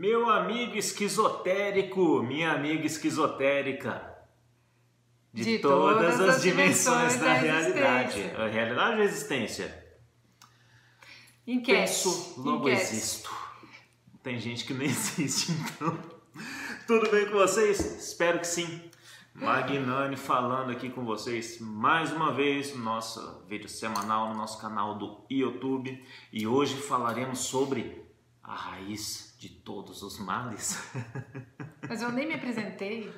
Meu amigo esquizotérico, minha amiga esquizotérica. De, De todas, todas as dimensões dimensões da, da realidade. A realidade ou existência? Enquete. Penso, logo Enquete. existo. Tem gente que não existe, então. Tudo bem com vocês? Espero que sim. Magnani falando aqui com vocês mais uma vez no nosso vídeo semanal no nosso canal do YouTube e hoje falaremos sobre a raiz de todos os males. Mas eu nem me apresentei.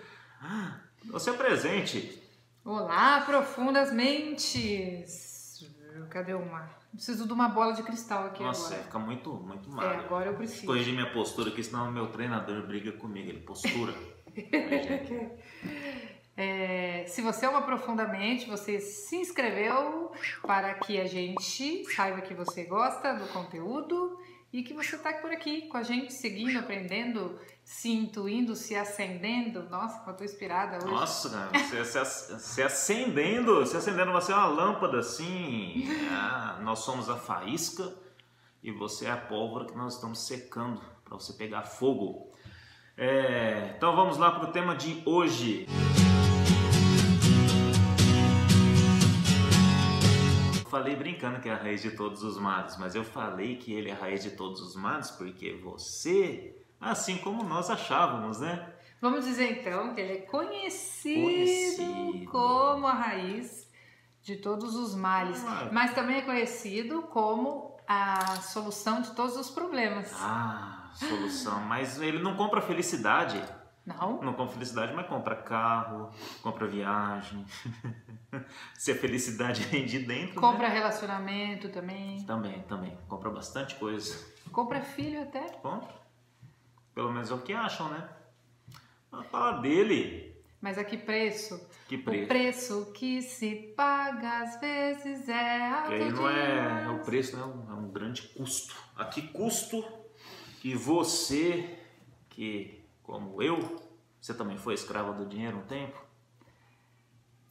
Você é presente. Olá, profundas mentes. Cadê uma? Preciso de uma bola de cristal aqui Nossa, agora. fica muito, muito É, magro. agora eu preciso. Corrigir minha postura aqui, senão meu treinador briga comigo. Ele postura. É, se você é uma profundamente, você se inscreveu para que a gente saiba que você gosta do conteúdo e que você está por aqui com a gente, seguindo, aprendendo, se intuindo, se acendendo. Nossa, como eu tô inspirada hoje. Nossa, você, você, você acendendo, você acendendo, você é uma lâmpada assim. Ah, nós somos a faísca e você é a pólvora que nós estamos secando para você pegar fogo. É, então vamos lá para o tema de hoje. Falei brincando que é a raiz de todos os males, mas eu falei que ele é a raiz de todos os males porque você, assim como nós achávamos, né? Vamos dizer então que ele é conhecido, Conhecido. como a raiz de todos os males, Ah. mas também é conhecido como a solução de todos os problemas. Ah, solução. Mas ele não compra felicidade. Não? Não compra felicidade, mas compra carro, compra viagem. Se a felicidade vem de dentro. Compra Né? relacionamento também. Também, também. Compra bastante coisa. Compra filho até. Compra. Pelo menos é o que acham, né? Mas fala dele. Mas a que preço? Que O preço. preço que se paga às vezes é alto Que aí não é, é o preço, né? É um- é um grande custo. A que custo que você, que como eu, você também foi escravo do dinheiro um tempo?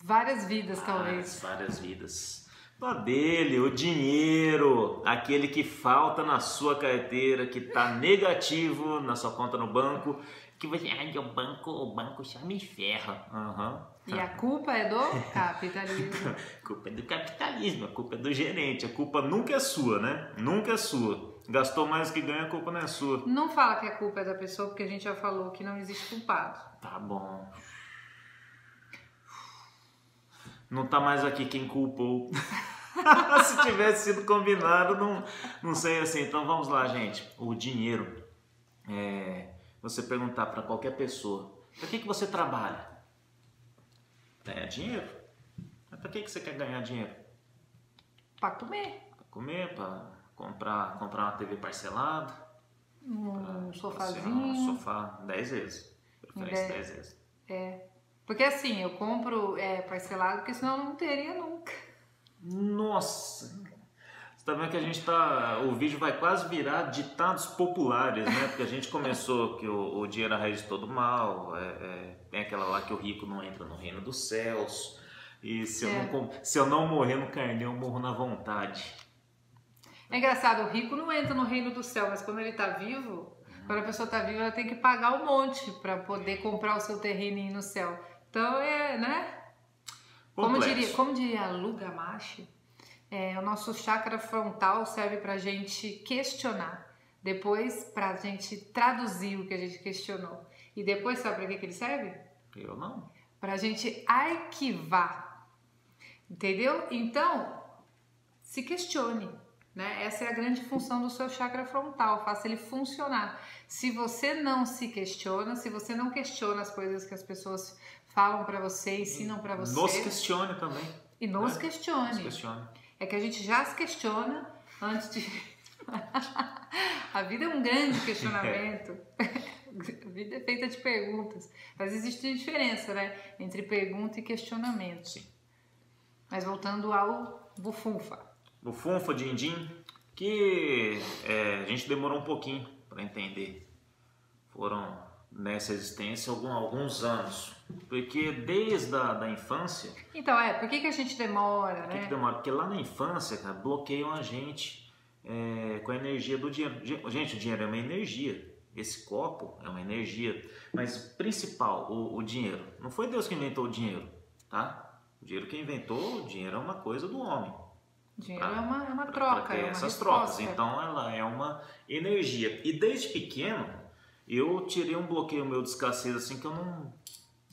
Várias vidas, talvez. Várias, vidas. Fala dele, o dinheiro, aquele que falta na sua carteira, que tá negativo na sua conta no banco, que você, ai, o banco, o banco já me ferra. Aham. E a culpa é do capitalismo. A culpa é do capitalismo, a culpa é do gerente, a culpa nunca é sua, né? Nunca é sua. Gastou mais que ganha, a culpa não é sua. Não fala que a culpa é da pessoa, porque a gente já falou que não existe culpado. Tá bom. Não tá mais aqui quem culpou. Se tivesse sido combinado, não, não sei assim. Então vamos lá, gente. O dinheiro. É, você perguntar para qualquer pessoa: para que, que você trabalha? É dinheiro. Mas para que, que você quer ganhar dinheiro? Pra comer. Para comer, para comprar, comprar uma TV parcelada? Um Um sofazinho. sofá 10 vezes. Preferência Dez. 10 vezes. É. Porque assim, eu compro é, parcelado, porque senão eu não teria nunca. Nossa! Você tá vendo que a gente tá. O vídeo vai quase virar ditados populares, né? Porque a gente começou que o, o dinheiro é a raiz de todo mal, é, é, tem aquela lá que o rico não entra no reino dos céus. E se, eu, É. não, com- se eu não morrer no carnê, eu morro na vontade. É engraçado, o rico não entra no reino do céu, mas quando ele tá vivo, quando a pessoa tá viva, ela tem que pagar um monte pra poder comprar o seu terreninho no céu. Então é, né? Como Complexo. diria, como diria Luga Machi, é, o nosso chakra frontal serve pra gente questionar. Depois, pra gente traduzir o que a gente questionou. E depois, sabe pra que, que ele serve? Eu não. Pra gente arquivar. Entendeu? Então, se questione. Né? Essa é a grande função do seu chakra frontal, faça ele funcionar. Se você não se questiona, se você não questiona as coisas que as pessoas falam pra você, ensinam pra você, Nos questione também. e nos né? questione. Nos questione. É que a gente já se questiona antes de. a vida é um grande questionamento. a vida é feita de perguntas. Mas existe diferença, né? Entre pergunta e questionamento. Sim. Mas voltando ao bufunfa. O Funfa Dindim, que é, a gente demorou um pouquinho para entender. Foram nessa existência algum, alguns anos. Porque desde a da infância, Então, é, por que, que a gente demora, por que, que né? demora? Porque lá na infância, cara, bloqueiam a gente é, com a energia do dinheiro. Di- Gente, o dinheiro é uma energia. Esse copo é uma energia. Mas principal, o, o dinheiro. Não foi Deus que inventou o dinheiro, tá? O dinheiro que inventou, o dinheiro é uma coisa do homem. Dinheiro pra, é, uma, é uma troca. Pra ter é essas trocas. Então ela é uma energia. E desde pequeno eu tirei um bloqueio meu de escassez assim que eu não.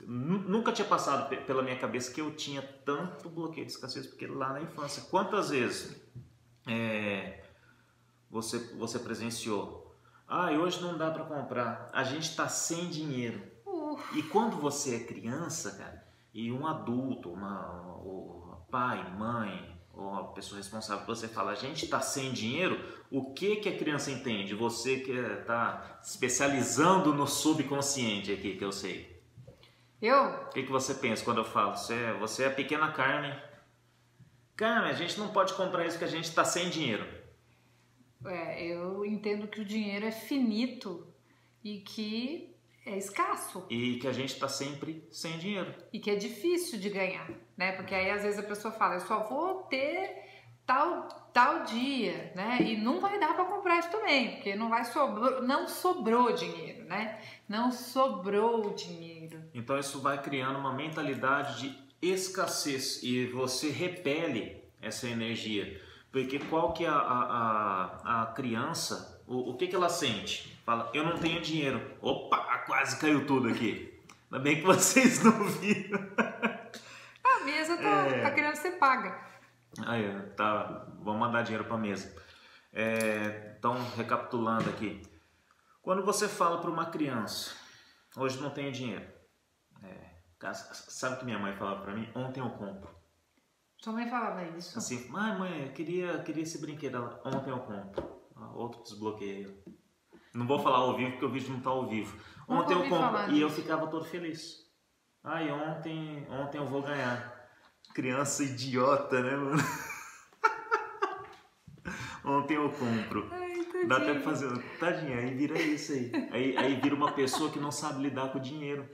Nunca tinha passado pela minha cabeça que eu tinha tanto bloqueio de escassez, porque lá na infância, quantas vezes é, você, você presenciou? Ah, hoje não dá para comprar, a gente está sem dinheiro. Uh. E quando você é criança, cara, e um adulto, uma, o pai, mãe, ou a pessoa responsável, você fala, a gente está sem dinheiro, o que que a criança entende? Você que está especializando no subconsciente aqui, que eu sei. Eu? O que, que você pensa quando eu falo? Você é, você é a pequena Carmen. Carmen, a gente não pode comprar isso porque a gente está sem dinheiro. É, eu entendo que o dinheiro é finito e que é escasso. E que a gente está sempre sem dinheiro. E que é difícil de ganhar, né? Porque aí às vezes a pessoa fala, eu só vou ter tal tal dia, né? E não vai dar para comprar isso também, porque não vai sobrou, não sobrou dinheiro, né? Não sobrou dinheiro. Então isso vai criando uma mentalidade de escassez e você repele essa energia, porque qual que é a, a, a criança, o, o que que ela sente? Fala, eu não tenho dinheiro. Opa, quase caiu tudo aqui. Ainda bem que vocês não viram. A mesa tá, é... tá querendo ser paga. Aí, tá. Vamos mandar dinheiro pra mesa. É, então, recapitulando aqui. Quando você fala para uma criança, hoje não tenho dinheiro. É, sabe o que minha mãe falava para mim? Ontem eu compro. Sua mãe falava isso? Assim, mãe, mãe, eu queria, queria esse brinquedo. Ontem eu compro. Outro desbloqueio. Não vou falar ao vivo porque o vídeo não está ao vivo. Ontem eu compro e eu ficava todo feliz. Ai, ontem, ontem eu vou ganhar. Criança idiota, né, mano? ontem eu compro. Ai, Dá até pra fazer. Tadinha, aí vira isso aí. aí. Aí vira uma pessoa que não sabe lidar com o dinheiro.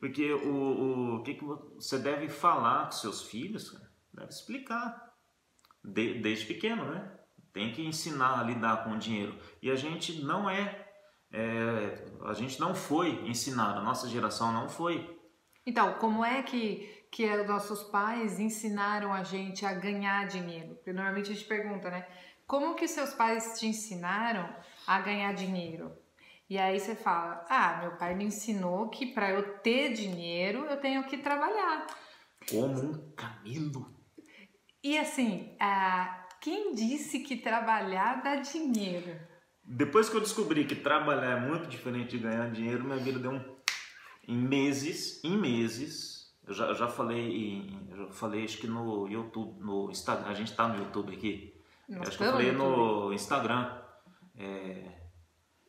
Porque o, o, que, que você deve falar com seus filhos, deve explicar. De, desde pequeno, né? Tem que ensinar a lidar com o dinheiro. E a gente não é, é, a gente não foi ensinado, a nossa geração não foi. Então, como é que, que os nossos pais ensinaram a gente a ganhar dinheiro? Porque normalmente a gente pergunta, né? Como que seus pais te ensinaram a ganhar dinheiro? E aí você fala: Ah, meu pai me ensinou que para eu ter dinheiro eu tenho que trabalhar. Como um camelo. E assim, a, quem disse que trabalhar dá dinheiro? Depois que eu descobri que trabalhar é muito diferente de ganhar dinheiro, minha vida deu um. Em meses, em meses, eu já, já falei, já falei acho que no YouTube, no Instagram, a gente está no YouTube aqui. Nós acho que eu falei no, no Instagram. É,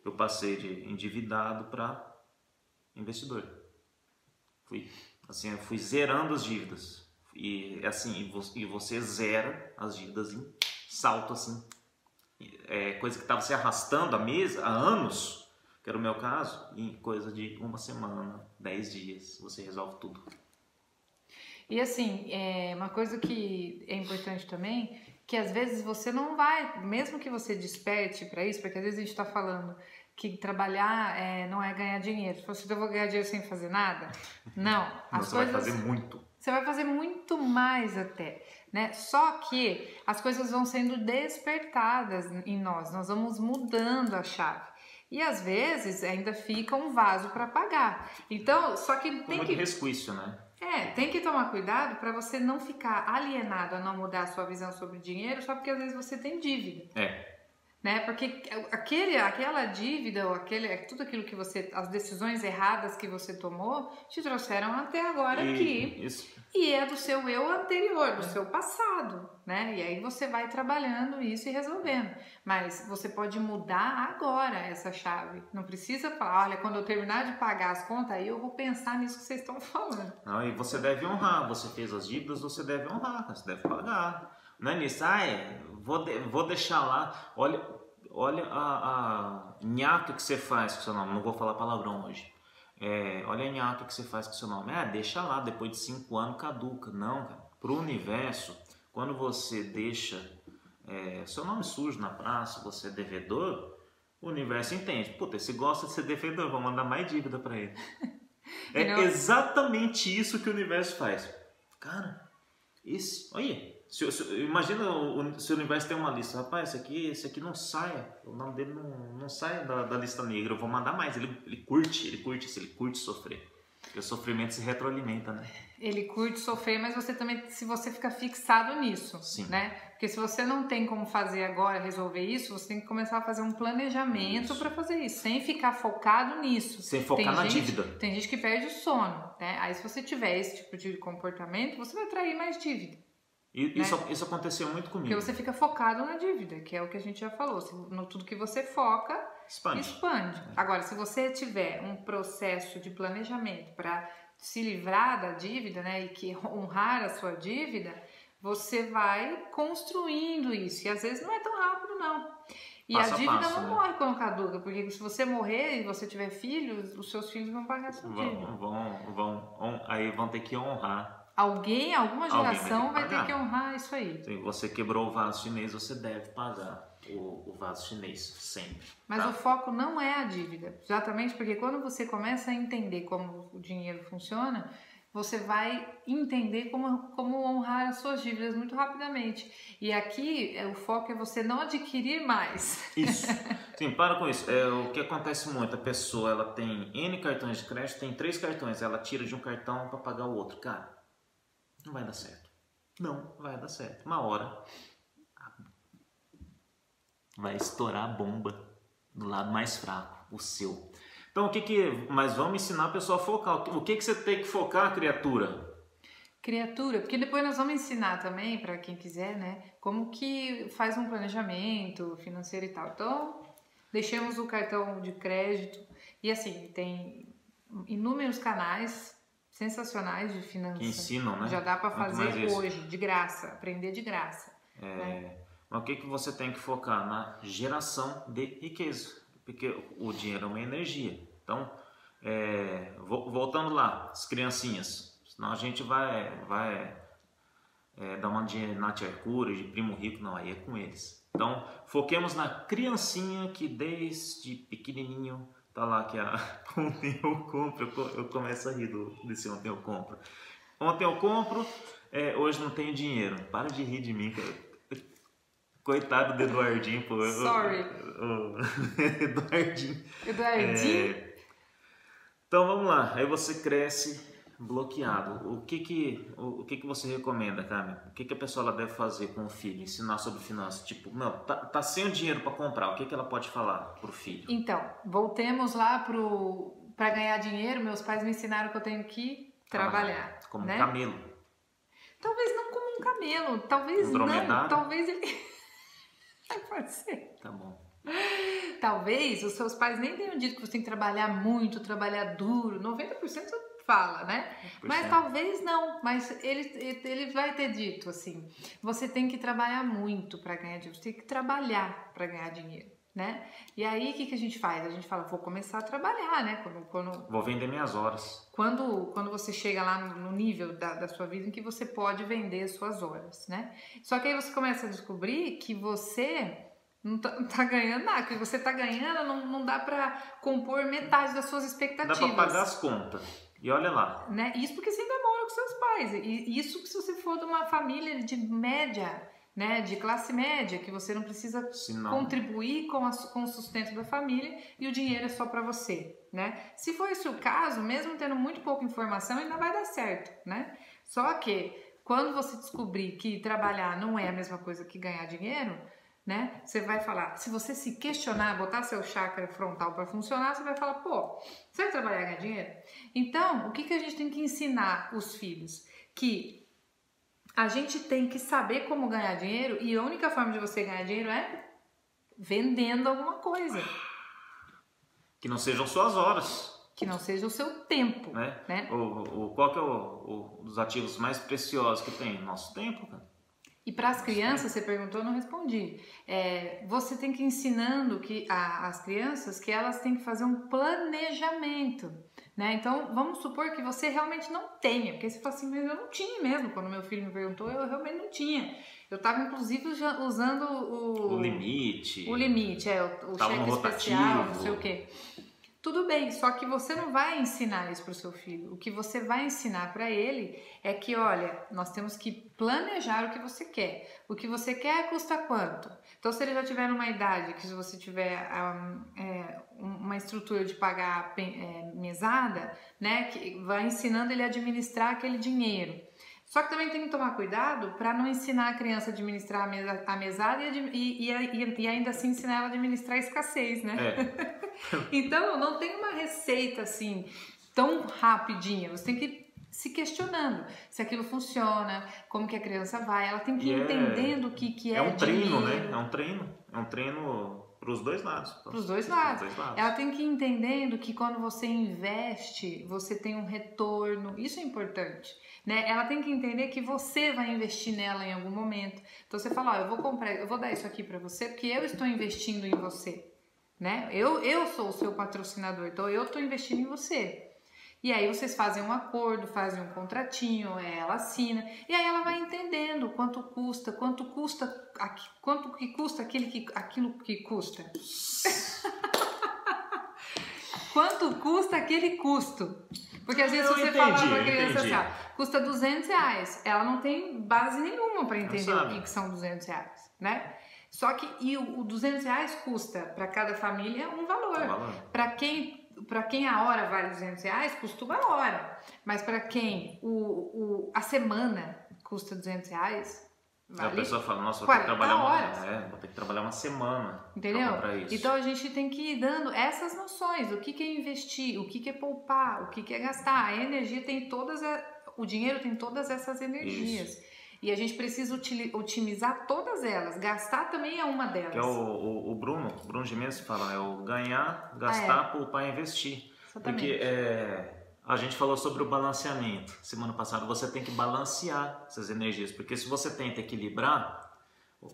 eu passei de endividado para investidor. Fui, assim, eu fui zerando as dívidas. E assim, e você zera as dívidas em salto assim. É, coisa que estava se arrastando a mesa há anos, que era o meu caso, em coisa de uma semana, dez dias, você resolve tudo. E assim, é uma coisa que é importante também, que às vezes você não vai, mesmo que você desperte para isso, porque às vezes a gente está falando que trabalhar é, não é ganhar dinheiro. Se você eu vou ganhar dinheiro sem fazer nada, não. As você coisas, vai fazer muito. Você vai fazer muito mais até, né? Só que as coisas vão sendo despertadas em nós, nós vamos mudando a chave. E às vezes ainda fica um vaso para pagar. Então, só que tem Como que. resquício, né? É, tem que tomar cuidado para você não ficar alienado a não mudar a sua visão sobre dinheiro só porque às vezes você tem dívida. É né? Porque aquele, aquela dívida ou aquele, tudo aquilo que você, as decisões erradas que você tomou, te trouxeram até agora e, aqui. Isso. E é do seu eu anterior, do seu passado, né? E aí você vai trabalhando isso e resolvendo. Mas você pode mudar agora essa chave. Não precisa falar, olha, quando eu terminar de pagar as contas, aí eu vou pensar nisso que vocês estão falando. Não, e você deve honrar. Você fez as dívidas, você deve honrar, você deve pagar. Não é nisso, ah, é, vou, de, vou deixar lá. Olha, olha a, a nhaca que você faz com seu nome. Não vou falar palavrão hoje. É, olha a nhaca que você faz com seu nome. Ah, deixa lá, depois de cinco anos caduca. Não, cara. Para o universo, quando você deixa é, seu nome sujo na praça, você é devedor, o universo entende. Puta, esse gosta de ser defendedor, vou mandar mais dívida para ele. É exatamente isso que o universo faz. Cara, esse, olha, se, se- imagina o, se o universo tem uma lista, rapaz, esse aqui, esse aqui não sai, o nome dele não, não sai da, da lista negra, eu vou mandar mais. Ele, ele curte, ele curte isso, ele curte sofrer. Porque o sofrimento se retroalimenta, né? Ele curte sofrer, mas você também, se você fica fixado nisso, Sim. né? Porque se você não tem como fazer agora, resolver isso, você tem que começar a fazer um planejamento para fazer isso, sem ficar focado nisso. Sem focar Tem na gente- dívida. Tem gente que perde o sono, né? Aí se você tiver esse tipo de comportamento, você vai atrair mais dívida. E isso, isso aconteceu muito comigo. Porque você fica focado na dívida, que é o que a gente já falou. Se- No tudo que você foca, Expande. expande. Agora, se você tiver um processo de planejamento para se livrar da dívida, né, e que honrar a sua dívida, você vai construindo isso. E às vezes não é tão rápido, não. E Passo a a dívida passo, não né? morre quando caduca, porque se você morrer e você tiver filhos, os seus filhos vão pagar a sua dívida. Vão, vão, vão, aí vão ter que honrar. Alguém, alguma vai geração que vai ter que honrar isso aí. Se você quebrou o vaso chinês, você deve pagar o, o vaso chinês sempre. Mas tá? o foco não é a dívida. Exatamente porque quando você começa a entender como o dinheiro funciona, você vai entender como, como honrar as suas dívidas muito rapidamente. E aqui é, o foco é você não adquirir mais. Isso. Sim, para com isso. É, o que acontece muito, a pessoa ela tem N cartões de crédito, tem três cartões, ela tira de um cartão para pagar o outro. Cara, não vai dar certo. Não vai dar certo. Uma hora vai estourar a bomba do lado mais fraco, o seu. Então, o que que... Mas vamos ensinar a pessoa a focar. O que que você tem que focar, criatura? Criatura, porque depois nós vamos ensinar também, para quem quiser, né, como que faz um planejamento financeiro e tal. Então, deixemos o cartão de crédito. E assim, tem inúmeros canais sensacionais de finanças. Que ensinam, né? Já dá para fazer hoje, de graça, aprender de graça. É, mas o que, que você tem que focar? Na geração de riqueza. Porque o dinheiro é uma energia. Então, é, vo- voltando lá, as criancinhas. Senão a gente vai, vai é, dar uma de Nath Arcuri, de Primo Rico. Não, aí é com eles. Então, foquemos na criancinha que desde pequenininho tá lá que a ontem eu compro, eu, co- eu começo a rir do, desse ontem eu compro. Ontem eu compro, é, hoje não tenho dinheiro. Para de rir de mim, cara. Coitado do Eduardinho, pô. Sorry. o- Eduardinho. Eduardinho, É, Então vamos lá. Aí você cresce bloqueado. O que que, o, que, que você recomenda, Carmen? O que, que a pessoa deve fazer com o filho? Ensinar sobre finanças? Tipo, não, tá, tá sem o dinheiro para comprar. O que, que ela pode falar pro filho? Então, voltemos lá pro para ganhar dinheiro. Meus pais me ensinaram que eu tenho que trabalhar, Como né? um camelo. Talvez não como um camelo, talvez Um não, talvez ele pode ser. Tá bom. Talvez os seus pais nem tenham dito que você tem que trabalhar muito, trabalhar duro. 90% fala, né? Mas 100%. talvez não. Mas ele, ele vai ter dito assim: você tem que trabalhar muito para ganhar dinheiro, você tem que trabalhar para ganhar dinheiro, né? E aí o que, que a gente faz? A gente fala: vou começar a trabalhar, né? Quando, quando, Vou vender minhas horas. quando, quando você chega lá no, nível da, da sua vida em que você pode vender as suas horas, né? Só que aí você começa a descobrir que você não tá, não tá ganhando nada, que você tá ganhando não, não dá para compor metade das suas Dá expectativas. para pagar as contas. E olha lá. Né? Isso porque você ainda mora com seus pais. E isso se você for de uma família de média, né? De classe média, que você não precisa não, contribuir com, a, com o sustento da família e o dinheiro é só para você, né? Se for esse o caso, mesmo tendo muito pouca informação, ainda vai dar certo, né? Só que quando você descobrir que trabalhar não é a mesma coisa que ganhar dinheiro, né? Você vai falar, se você se questionar, botar seu chakra frontal para funcionar, você vai falar, pô, você vai trabalhar e ganhar dinheiro? Então, o que, que a gente tem que ensinar os filhos? Que a gente tem que saber como ganhar dinheiro e a única forma de você ganhar dinheiro é vendendo alguma coisa, que não sejam suas horas. que não seja o seu tempo, Né? né? O, o, qual que é o, o, dos ativos mais preciosos que tem? Nosso tempo, cara. E para as crianças, você perguntou, eu não respondi. É, você tem que ir ensinando que a, as crianças que elas têm que fazer um planejamento. Né? Então, vamos supor que você realmente não tenha, porque você fala assim, mas eu não tinha mesmo. Quando meu filho me perguntou, eu realmente não tinha. Eu estava, inclusive, usando o... O limite. O limite, é, o, o cheque especial, não sei o quê. Tudo bem, só que você não vai ensinar isso para o seu filho. O que você vai ensinar para ele é que, olha, nós temos que planejar o que você quer. O que você quer custa quanto? Então, se ele já tiver numa idade que se você tiver um, é, uma estrutura de pagar é, mesada, né, que vai ensinando ele a administrar aquele dinheiro. Só que também tem que tomar cuidado para não ensinar a criança a administrar a, mesa, a mesada e, e, e, e, ainda assim ensinar ela a administrar a escassez, né? É. então, não tem uma receita assim tão rapidinha. Você tem que se questionando se aquilo funciona, como que a criança vai. Ela tem que ir é entendendo o que, que é É um treino, né? É um treino. É um treino para os dois lados. Para os dois lados. Ela tem que ir entendendo que quando você investe, você tem um retorno. Isso é importante. Né? Ela tem que entender que você vai investir nela em algum momento. Então você fala, ó, eu vou comprar, eu vou dar isso aqui para você porque eu estou investindo em você, né? Eu, eu sou o seu patrocinador, então eu estou investindo em você. E aí vocês fazem um acordo, fazem um contratinho, ela assina, e aí ela vai entendendo quanto custa, quanto custa, quanto que custa aquele que, aquilo que custa. quanto custa aquele custo? Porque às vezes eu você entendi, fala pra criança assim, custa 200 reais, ela não tem base nenhuma para entender o que, que, são 200 reais, né? Só que e o, o 200 reais custa para cada família um valor. Um valor. Para quem para quem a hora vale 200 reais, custa uma hora. Mas para quem o, o, a semana custa 200 reais, Vale a pessoa fala, nossa, vou ter, que trabalhar uma, é, vou ter que trabalhar uma semana. Entendeu? Então a gente tem que ir dando essas noções: o que, que é investir, o que, que é poupar, o que, que é gastar. A energia tem todas, a, o dinheiro tem todas essas energias. Isso. E a gente precisa otimizar todas elas. Gastar também é uma delas. Que é o, o, o Bruno, o Bruno Gimenez fala, é o ganhar, gastar, ah, é. poupar e investir. Exatamente. Porque é, a gente falou sobre o balanceamento. Semana passada você tem que balancear essas energias, porque se você tenta equilibrar,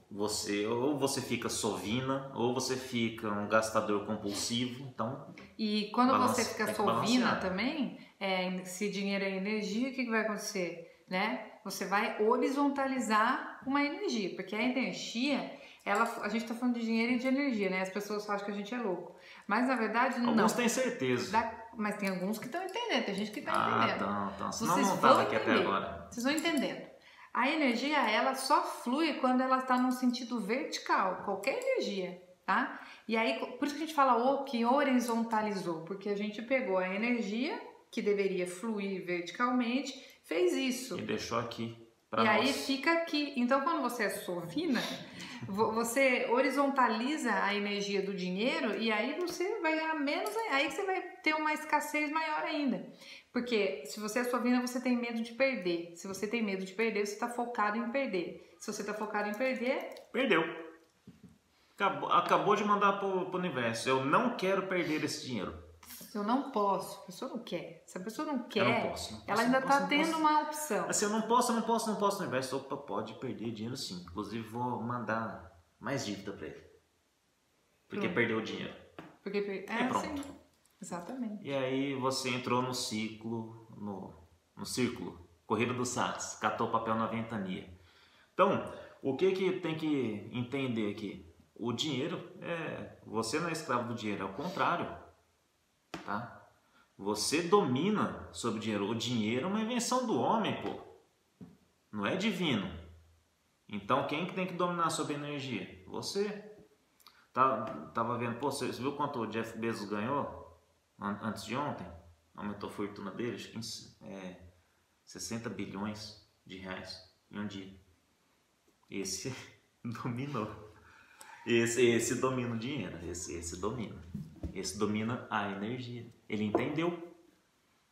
você ou você fica sovina ou você fica um gastador compulsivo. Então e quando balance, você fica sovina também, é, se dinheiro é energia, o que, que vai acontecer, né? Você vai horizontalizar uma energia, porque a energia, ela, a gente está falando de dinheiro e de energia, né? As pessoas acham que a gente é louco, mas na verdade Alguns não. Alguns têm certeza. Da, mas tem alguns que estão entendendo, tem gente que está ah, entendendo. Então, então. Senão Vocês não estava aqui até agora. Vocês vão entendendo. A energia, ela só flui quando ela está num sentido vertical, qualquer energia, tá? E aí, por isso que a gente fala o que horizontalizou, porque a gente pegou a energia que deveria fluir verticalmente, fez isso. E deixou aqui. e nós. aí fica aqui. Então, quando você é sovina, você horizontaliza a energia do dinheiro e aí você vai ganhar menos, aí você vai ter uma escassez maior ainda. Porque se você é sovina, você tem medo de perder. Se você tem medo de perder, você está focado em perder. Se você está focado em perder. Perdeu. Acabou, acabou de mandar para o universo. Eu não quero perder esse dinheiro. Eu não posso, a pessoa não quer. Se a pessoa não quer, não posso, não posso, ela ainda está tendo uma opção. Assim, eu não posso, não posso, não posso no universo. Opa, pode perder dinheiro sim. Inclusive, vou mandar mais dívida para ele. Porque pronto. perdeu o dinheiro. Porque per... é, é pronto. Sim. Exatamente. E aí você entrou no ciclo, no, no círculo, corrida do Sats, catou o papel na ventania. Então, o que que tem que entender aqui? O dinheiro é. Você não é escravo do dinheiro, é o contrário tá? Você domina sobre o dinheiro. O dinheiro é uma invenção do homem, pô. Não é divino. Então quem que tem que dominar sobre a energia? Você. Tá, tava vendo, pô, você viu quanto o Jeff Bezos ganhou antes de ontem? Aumentou a fortuna dele, acho que é, 60 bilhões de reais em um dia. Esse dominou. Esse, esse domina o dinheiro, esse, esse domina. Esse domina a energia. Ele entendeu.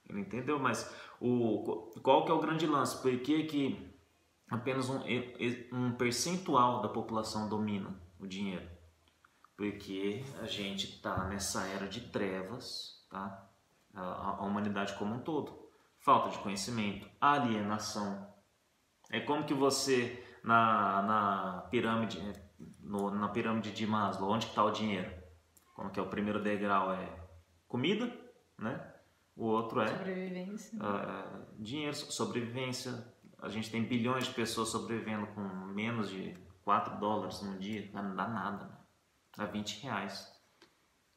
Ele entendeu, mas o, qual que é o grande lance? Por que, que apenas um, um percentual da população domina o dinheiro? Porque a gente está nessa era de trevas, tá? A, a, humanidade como um todo. Falta de conhecimento, alienação. É como que você na, na pirâmide, no, na pirâmide de Maslow, onde está o dinheiro? Como que é o primeiro degrau é comida, né? O outro é Sobrevivência. uh, dinheiro, sobrevivência. A gente tem bilhões de pessoas sobrevivendo com menos de 4 dólares no dia, não dá nada, né? dá 20 reais.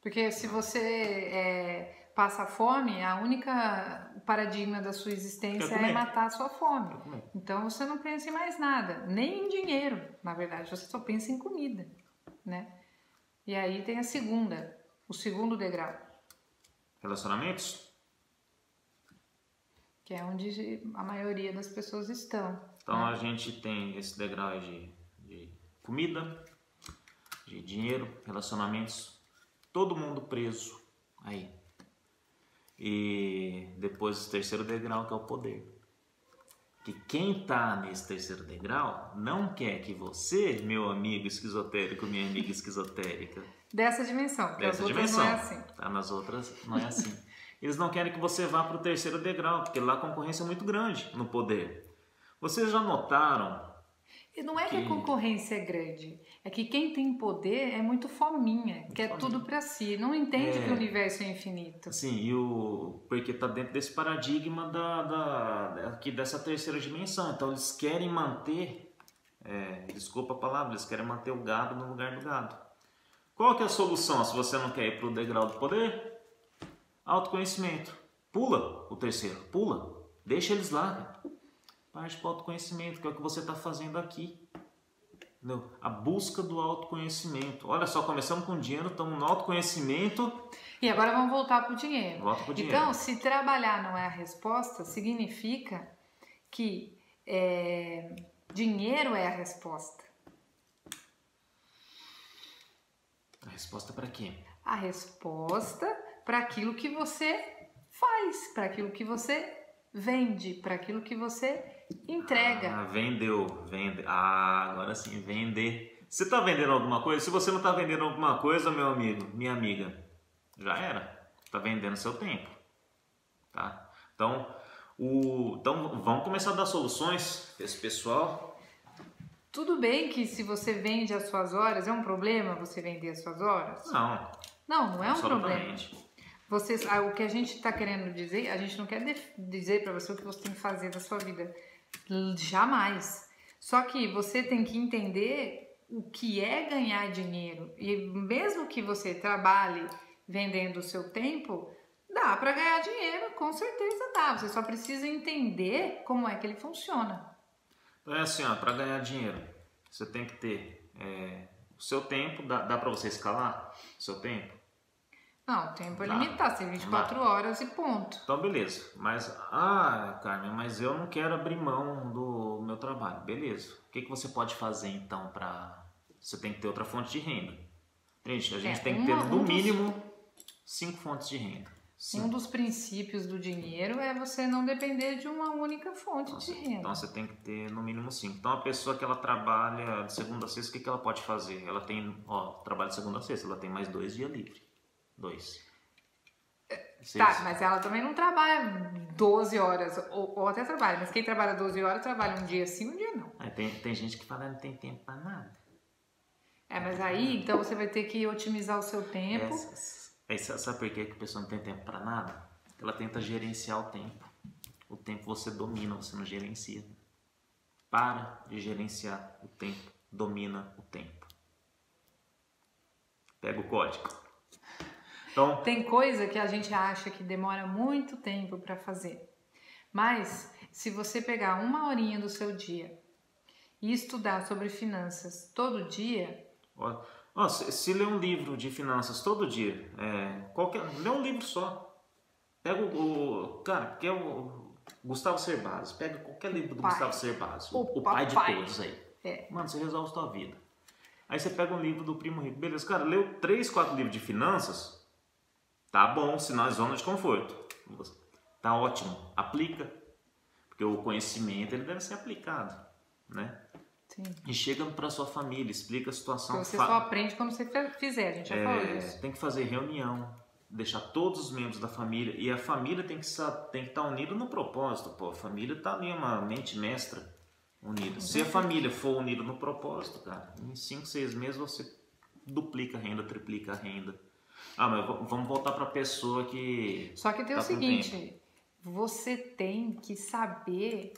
Porque se você é, passa fome, a única paradigma da sua existência é matar a sua fome. Então você não pensa em mais nada, nem em dinheiro, na verdade, você só pensa em comida, né? E aí tem a segunda, o segundo degrau, Relacionamentos? que é onde a maioria das pessoas estão. Então a gente tem esse degrau de, de comida, de dinheiro, relacionamentos, todo mundo preso aí. E depois o terceiro degrau que é o poder. Que quem tá nesse terceiro degrau não quer que você, meu amigo esquizotérico, minha amiga esquizotérica, Dessa dimensão, dessa dimensão. não é assim. Tá? Nas outras não é assim. Eles não querem que você vá para o terceiro degrau, porque lá a concorrência é muito grande no poder. Vocês já notaram? E não é que a Que- concorrência é grande, é que quem tem poder é muito fominha, quer fominha. tudo pra si, não entende É. que o universo é infinito. Assim, e o porque tá dentro desse paradigma da, da aqui dessa terceira dimensão. Então eles querem manter, é, desculpa a palavra, eles querem manter o gado no lugar do gado. Qual que é a solução se você não quer ir para o degrau do poder? Autoconhecimento. Pula o terceiro, pula, deixa eles lá. cara. Parte para o autoconhecimento, que é o que você está fazendo aqui. Entendeu? A busca do autoconhecimento. Olha só, começamos com dinheiro, estamos no autoconhecimento, E agora vamos voltar pro dinheiro. volta para o dinheiro. Então, se trabalhar não é a resposta, significa que é, dinheiro é a resposta. A resposta para quê? A resposta para aquilo que você faz, para aquilo que você vende, para aquilo que você entrega. Ah, vendeu, vende. Ah, agora sim, vender. Você está vendendo alguma coisa? Se você não está vendendo alguma coisa, meu amigo, minha amiga, já era. Está vendendo seu tempo, tá? Então, o, então vamos começar a dar soluções para esse pessoal. Tudo bem que se você vende as suas horas, é um problema você vender as suas horas? Não, Não, não é um problema. Vocês, ah, o que a gente está querendo dizer, a gente não quer dizer para você o que você tem que fazer da sua vida. Jamais. Só que você tem que entender o que é ganhar dinheiro. E mesmo que você trabalhe vendendo o seu tempo, dá para ganhar dinheiro, com certeza dá. Você só precisa entender como é que ele funciona. Então é assim, para ganhar dinheiro, você tem que ter é, o seu tempo, dá, dá para você escalar o seu tempo? Não, o tempo é Dá. limitado, tem 24 horas e ponto. Então, beleza. Mas, ah, Carmen, mas eu não quero abrir mão do meu trabalho. Beleza. O que, que você pode fazer, então, para... Você tem que ter outra fonte de renda. Gente, a gente É, tem que ter, no um dos- mínimo, cinco fontes de renda. Um Cinco. dos princípios do dinheiro é você não depender de uma única fonte de renda. Então, você tem que ter, no mínimo, cinco. Então, a pessoa que ela trabalha de segunda a sexta, o que, que ela pode fazer? Ela tem, ó, trabalha de segunda a sexta, ela tem mais dois dias livre. Dois. Tá, Seis. mas ela também não trabalha 12 horas, ou, ou até trabalha, mas quem trabalha 12 horas trabalha um dia sim, um dia não. Aí tem, tem gente que fala que não tem tempo pra nada. É, mas aí, então você vai ter que otimizar o seu tempo. Aí, sa- sabe por que a pessoa não tem tempo para nada? Ela tenta gerenciar o tempo. O tempo você domina, você não gerencia. Para de gerenciar o tempo. Domina o tempo. Pega o código. Então, Tem coisa que a gente acha que demora muito tempo para fazer. Mas se você pegar uma horinha do seu dia e estudar sobre finanças todo dia, ó, se, se ler um livro de finanças todo dia, é, qualquer, lê um livro só. Pega o, o cara, que é o Gustavo Cerbasi. Pega qualquer livro do pai. Gustavo Cerbasi. O O, pai de papai. todos aí. É. Mano, você resolve a sua vida. Aí você pega um livro do Primo Rico. Beleza, cara, leu três, quatro livros de finanças. Tá bom, sinal é zona de conforto. Tá ótimo. Aplica. Porque o conhecimento ele deve ser aplicado, né? sim, E chega para sua família, explica a situação. você fa- só aprende quando você fizer, a gente já falou é, disso. tem que fazer reunião, deixar todos os membros da família e a família tem que sa- tem que estar unida no propósito, pô. A família tá ali uma mente mestra. unida. Se a família for unida no propósito, cara, em 5, 6 meses você duplica a renda, triplica a renda. Ah, mas vamos voltar para a pessoa que. Só que tem Tá o seguinte, você tem que saber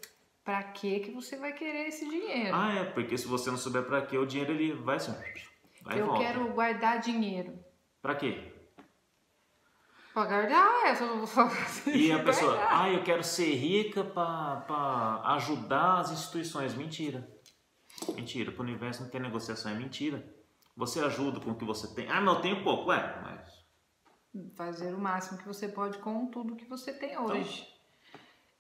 para que que você vai querer esse dinheiro. Ah, é, porque se você não souber para quê, o dinheiro ele vai assim. Vai eu volta. quero guardar dinheiro. Pra quê? Pra guardar, é só só- E a pessoa, guardar. ah, eu quero ser rica para ajudar as instituições. Mentira. Mentira. Para o universo não tem negociação, é mentira. Você ajuda com o que você tem. Ah, mas eu tenho pouco. Ué, mas. fazer o máximo que você pode com tudo que você tem Então. hoje.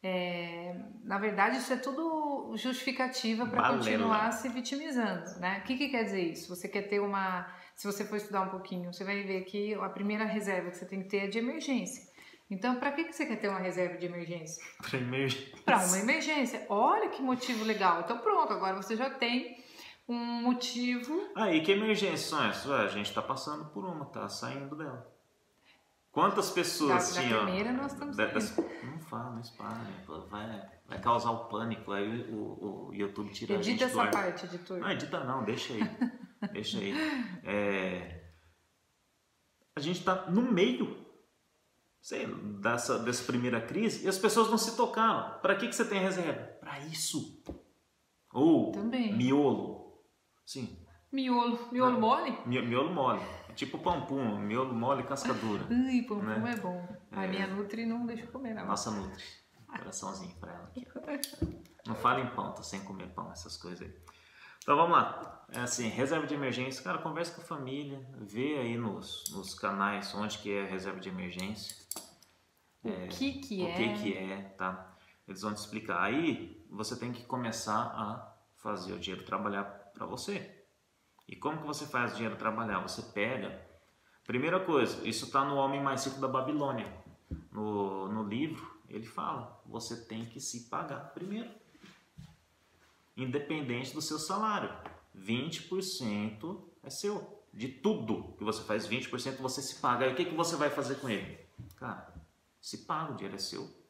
É, na verdade, isso é tudo justificativa para continuar se vitimizando, né? O que, que quer dizer isso? Você quer ter uma... Se você for estudar um pouquinho, você vai ver que a primeira reserva que você tem que ter é de emergência. Então, para que, que você quer ter uma reserva de emergência? Pra emergência. Para uma emergência. Olha que motivo legal. Então, pronto, agora você já tem um motivo Aí, que emergências são essas? Ué, a gente tá passando por uma, tá saindo dela. Quantas pessoas Da- da tinham. primeira nós estamos da- das- Não fala, não espalha. Vai, vai causar o pânico. Aí o, o YouTube tira a gente Edita essa ar. parte, editor. Não, edita não, deixa aí. deixa aí. É, A gente tá no meio sei, dessa, dessa primeira crise e as pessoas não se tocaram. Para que, que você tem reserva? Para isso. Ou Também. miolo. Sim, Miolo. Miolo Não. mole? mi- miolo mole. É tipo pampum, miolo mole e casca dura. Ai, pão Né? é bom. A minha Nutri não deixa eu comer, não. Nossa Nutri. Coraçãozinho pra ela aqui. Não fala em pão, tá sem comer pão, essas coisas aí. Então vamos lá. É assim, reserva de emergência, cara, conversa com a família, vê aí nos, nos canais onde que é a reserva de emergência, O que que o é? que que é, tá? Eles vão te explicar. Aí você tem que começar a fazer o dinheiro trabalhar para você. E como que você faz o dinheiro trabalhar? Você pega. Primeira coisa, isso está no Homem Mais Rico da Babilônia. No, no livro, ele fala: você tem que se pagar primeiro. Independente do seu salário. 20% é seu. De tudo que você faz, 20% você se paga. Aí o que, que você vai fazer com ele? Cara, se paga, o dinheiro é seu.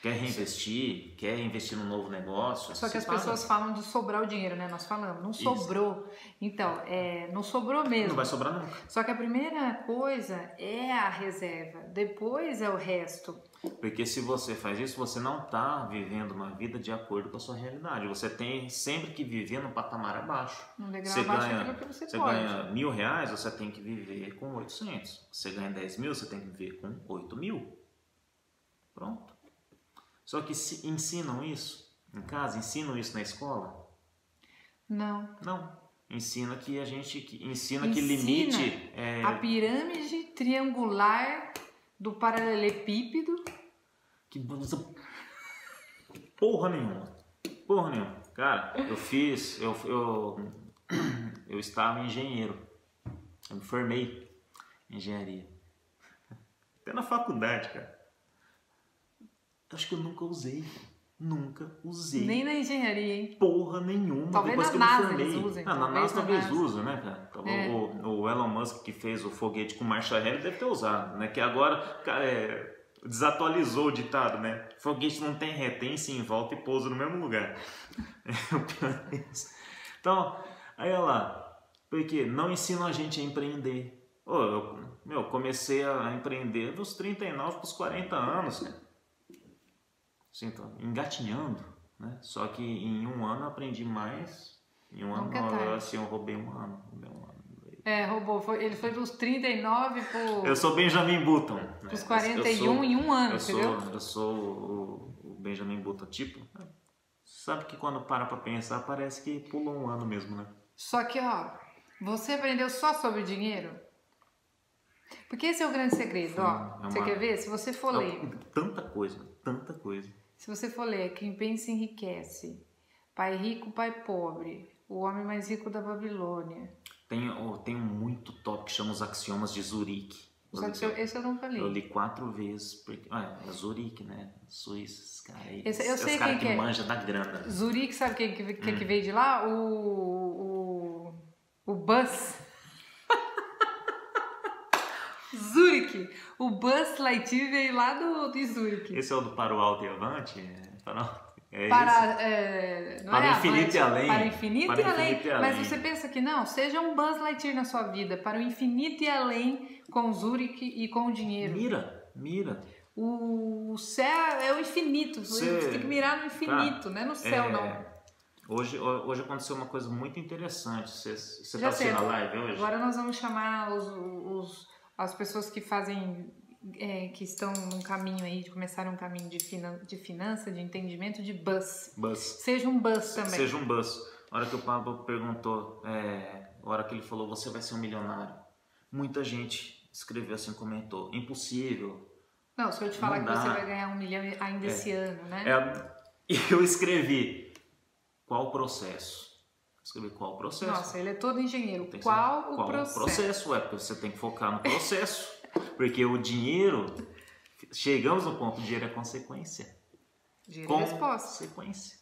Quer reinvestir? Quer investir num novo negócio? Só que as paga. pessoas falam de sobrar o dinheiro, né? Nós falamos, não Isso. sobrou. Então, é, não sobrou mesmo. Não vai sobrar nunca. Só que a primeira coisa é a reserva, depois é o resto. Porque se você faz isso, você não está vivendo uma vida de acordo com a sua realidade. Você tem sempre que viver num patamar abaixo. Um degrau Você abaixo ganha, que você, você ganha mil reais, você tem que viver com 800. Você ganha 10 mil, você tem que viver com 8 mil. Pronto. Só que ensinam isso em casa, ensinam isso na escola? Não. Não. Ensina que a gente que ensina, que Ensina limite é, A pirâmide triangular do paralelepípedo. que porra nenhuma. Porra nenhuma. Cara, eu fiz, eu, eu, eu estava engenheiro. Eu me formei em engenharia. Até na faculdade, cara. Acho que eu nunca usei. Nunca usei. Nem na engenharia, hein? porra nenhuma Talvez depois na que eu me NASA formei. eles usem, Ah, na NASA na talvez NASA. usa, né, cara? Então, É. O, o Elon Musk que fez o foguete com marcha ré, ele deve ter usado, né? Que agora, cara, é, desatualizou o ditado, né? Foguete não tem ré, tem sim, volta e pousa no mesmo lugar. É o pior é. Então, aí olha lá, porque não ensinam a gente a empreender. Ô, eu, meu, comecei a empreender dos 39 para os 40 anos, cara. Assim, engatinhando, né? Só que em um ano eu aprendi mais. Em um ano, Nunca é tarde. assim, eu roubei um ano. roubei um ano. É, roubou. Foi, ele foi dos 39 pro, Eu sou Benjamin Button. né? Eu- 41 eu sou- em um ano, eu entendeu? sou, eu sou o, o Benjamin Button, tipo. Sabe que quando para pra pensar, parece que pulou um ano mesmo, né? Só que, ó, você aprendeu só sobre dinheiro? Porque esse é o grande segredo, ó. é Você uma- quer ver? Se você for ler, Tanta coisa, tanta coisa. Se você for ler Quem Pensa Enriquece, Pai Rico, Pai Pobre, O Homem Mais Rico da Babilônia. Tem, oh, tem um muito top que chama Os Axiomas de Zurique. Eu esse eu nunca li. Eu li quatro vezes, porque. Ah, é Zurique, né? Suíça, esses caras aí. Esse- eu sei quem que, que é. manjam da grana. Zurique, sabe quem que, que, Hum. que veio de lá? O. O. O Buzz. Zurique. O Buzz Lightyear veio lá do, de Zurique. Esse é o do Paro Alto e Avante? Alto. É para, é, não Para é o infinito e além. Para o infinito, Para e, o além. infinito e Mas além. você pensa que não, seja um Buzz Lightyear na sua vida, para o infinito e além com o Zurich e com o dinheiro. Mira, mira. O céu é o infinito, Você- você tem que mirar no infinito, não é no céu É, não. Hoje, ho- hoje aconteceu uma coisa muito interessante. Você, tá sei. assistindo a live hoje? Agora nós vamos chamar os, os- as pessoas que fazem, é, que estão num caminho aí, de começar um caminho de, finan, de finança, de entendimento, de bus. Buzz. Seja um bus também. Seja um buzz. A hora que o Pablo perguntou, é, a hora que ele falou, você vai ser um milionário. Muita gente escreveu assim, comentou, impossível. Não, se eu te falar que você vai ganhar um milhão ainda É. esse ano, né? É, eu escrevi, qual o processo? Escrevi qual o processo. Nossa, ele é todo engenheiro. Tem Qual, o qual processo? o processo? É, porque você tem que focar no processo. porque o dinheiro, chegamos no ponto, o dinheiro é consequência. Dinheiro e resposta. Consequência.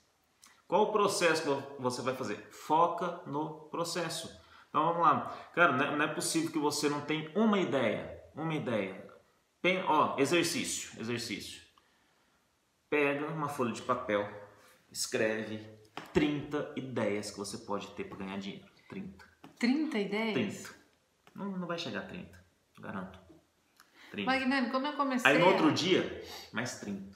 Qual o processo que você vai fazer? Foca no processo. Então vamos lá. Cara, não é, não é possível que você não tenha uma ideia. Uma ideia. Pen- ó, exercício. Exercício. Pega uma folha de papel, escreve 30 ideias que você pode ter para ganhar dinheiro. 30. 30 ideias? 30. Não, não vai chegar a 30, garanto. 30. Magnânimo, quando eu comecei. Aí no outro dia, mais 30.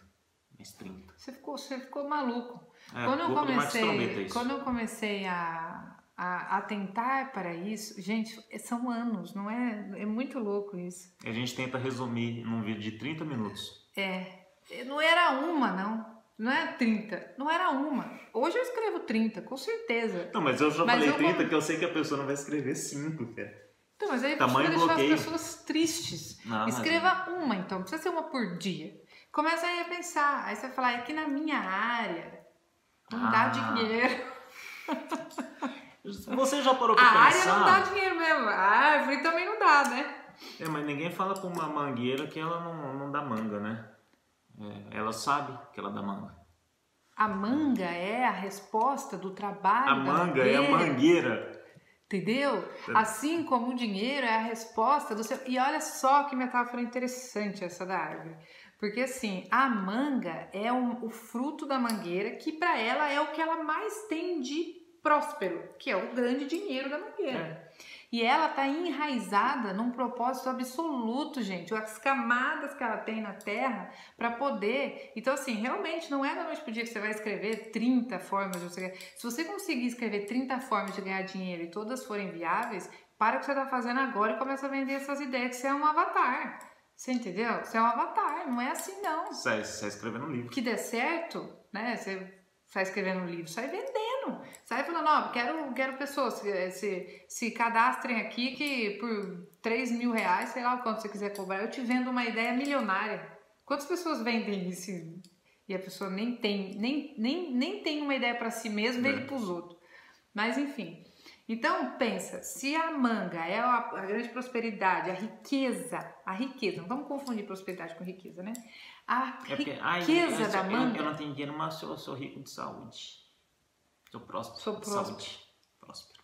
Mais 30. Você ficou, você ficou maluco. É, quando, eu comecei, isso. quando eu comecei a, a atentar para isso, gente, são anos, não é? É muito louco isso. A gente tenta resumir num vídeo de 30 minutos. É, não era uma, não. Não é 30, não era uma. Hoje eu escrevo 30, com certeza. Não, mas eu já Mas falei eu 30 como- que eu sei que a pessoa não vai escrever 5, cara. Então, mas aí Tamanho você vai deixar bloqueio. as pessoas tristes. Não, mas- Escreva uma, então, não precisa ser uma por dia. Começa aí a pensar, aí você vai falar, é que na minha área não dá Ah. dinheiro. Você já parou A pra área pensar? não dá dinheiro mesmo, a árvore também não dá, né? É, mas ninguém fala pra uma mangueira que ela não, não dá manga, né? É, ela sabe que ela dá manga. A manga é a resposta do trabalho A manga é a mangueira. mangueira. Entendeu? Assim como o dinheiro é a resposta do seu. E olha só que metáfora interessante essa da árvore. Porque assim, a manga é um- o fruto da mangueira, que para ela é o que ela mais tem de próspero, que é o grande dinheiro da mangueira. É. E ela tá enraizada num propósito absoluto, gente. As camadas que ela tem na terra para poder. Então, assim, realmente não é da noite pro dia que você vai escrever 30 formas de você. Se você conseguir escrever 30 formas de ganhar dinheiro e todas forem viáveis, para o que você tá fazendo agora e começa a vender essas ideias que você é um avatar. Você entendeu? Você é um avatar, não é assim não. Sai, sai escrevendo um livro. Que der certo, né? Você sai escrevendo um livro, sai vendendo. Sai falando, ó, quero, quero pessoas, se, se, se cadastrem aqui que por 3 mil reais, sei lá o quanto você quiser cobrar, eu te vendo uma ideia milionária. Quantas pessoas vendem isso e a pessoa nem tem, nem, nem, nem tem uma ideia para si mesmo, É. vende para os outros. Mas enfim. Então pensa, se a manga é a, a grande prosperidade, a riqueza, a riqueza, não vamos confundir prosperidade com riqueza, né? A É porque, ai, riqueza eu, da eu- manga. Eu, não tenho dinheiro, mas eu sou rico de saúde. Sou próspero. Sou próspero. Próspero.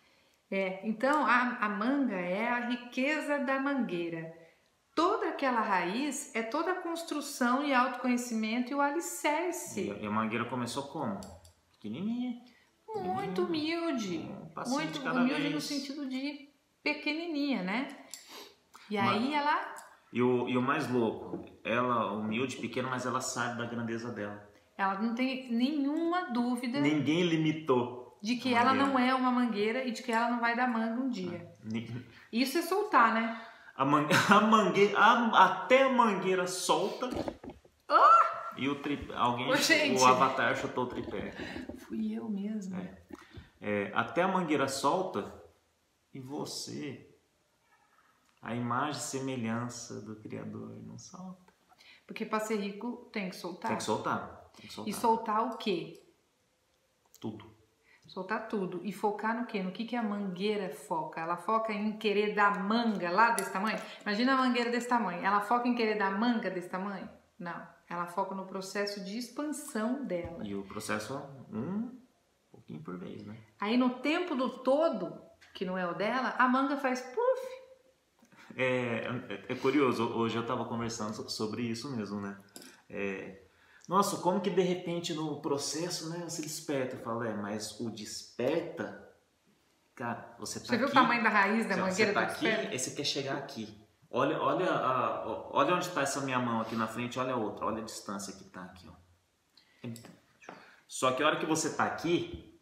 É, então a, a manga é a riqueza da mangueira. Toda aquela raiz é toda a construção e autoconhecimento e o alicerce. E, e a mangueira começou como? Pequenininha. Muito humilde. Um Muito humilde vez. no sentido de pequenininha, né? E aí ela. E o, e o mais louco, ela humilde, pequena, mas ela sabe da grandeza dela. Ela não tem nenhuma dúvida Ninguém limitou. de que ela não é uma mangueira e de que ela não vai dar manga um dia. Ni- Isso é soltar, né? A, man, a mangueira, a- até a mangueira solta. E o tri, alguém, Ô, o avatar chutou o tripé. Fui eu mesma. É. É, até a mangueira solta e você, a imagem e semelhança do Criador, não solta. Porque para ser rico tem que soltar. Tem que soltar. Soltar. E soltar o quê? Tudo. Soltar tudo. E focar no quê? No que, que a mangueira foca? Ela foca em querer dar manga lá desse tamanho? Imagina a mangueira desse tamanho. Ela foca em querer dar manga desse tamanho? Não. Ela foca no processo de expansão dela. E o processo é um pouquinho por vez, né? Aí no tempo do todo, que não é o dela, a manga faz puf. É, é, é curioso, hoje eu estava conversando so- sobre isso mesmo, né? É, Nossa, como que de repente no processo, né, você desperta? Eu falo, é, mas o desperta, cara, você tá Você aqui. viu o tamanho da raiz da mangueira você tá aqui, desperta? aí você quer chegar aqui. Olha, olha, a, olha onde está essa minha mão aqui na frente, olha a outra, olha a distância que tá aqui, ó. Só que a hora que você tá aqui,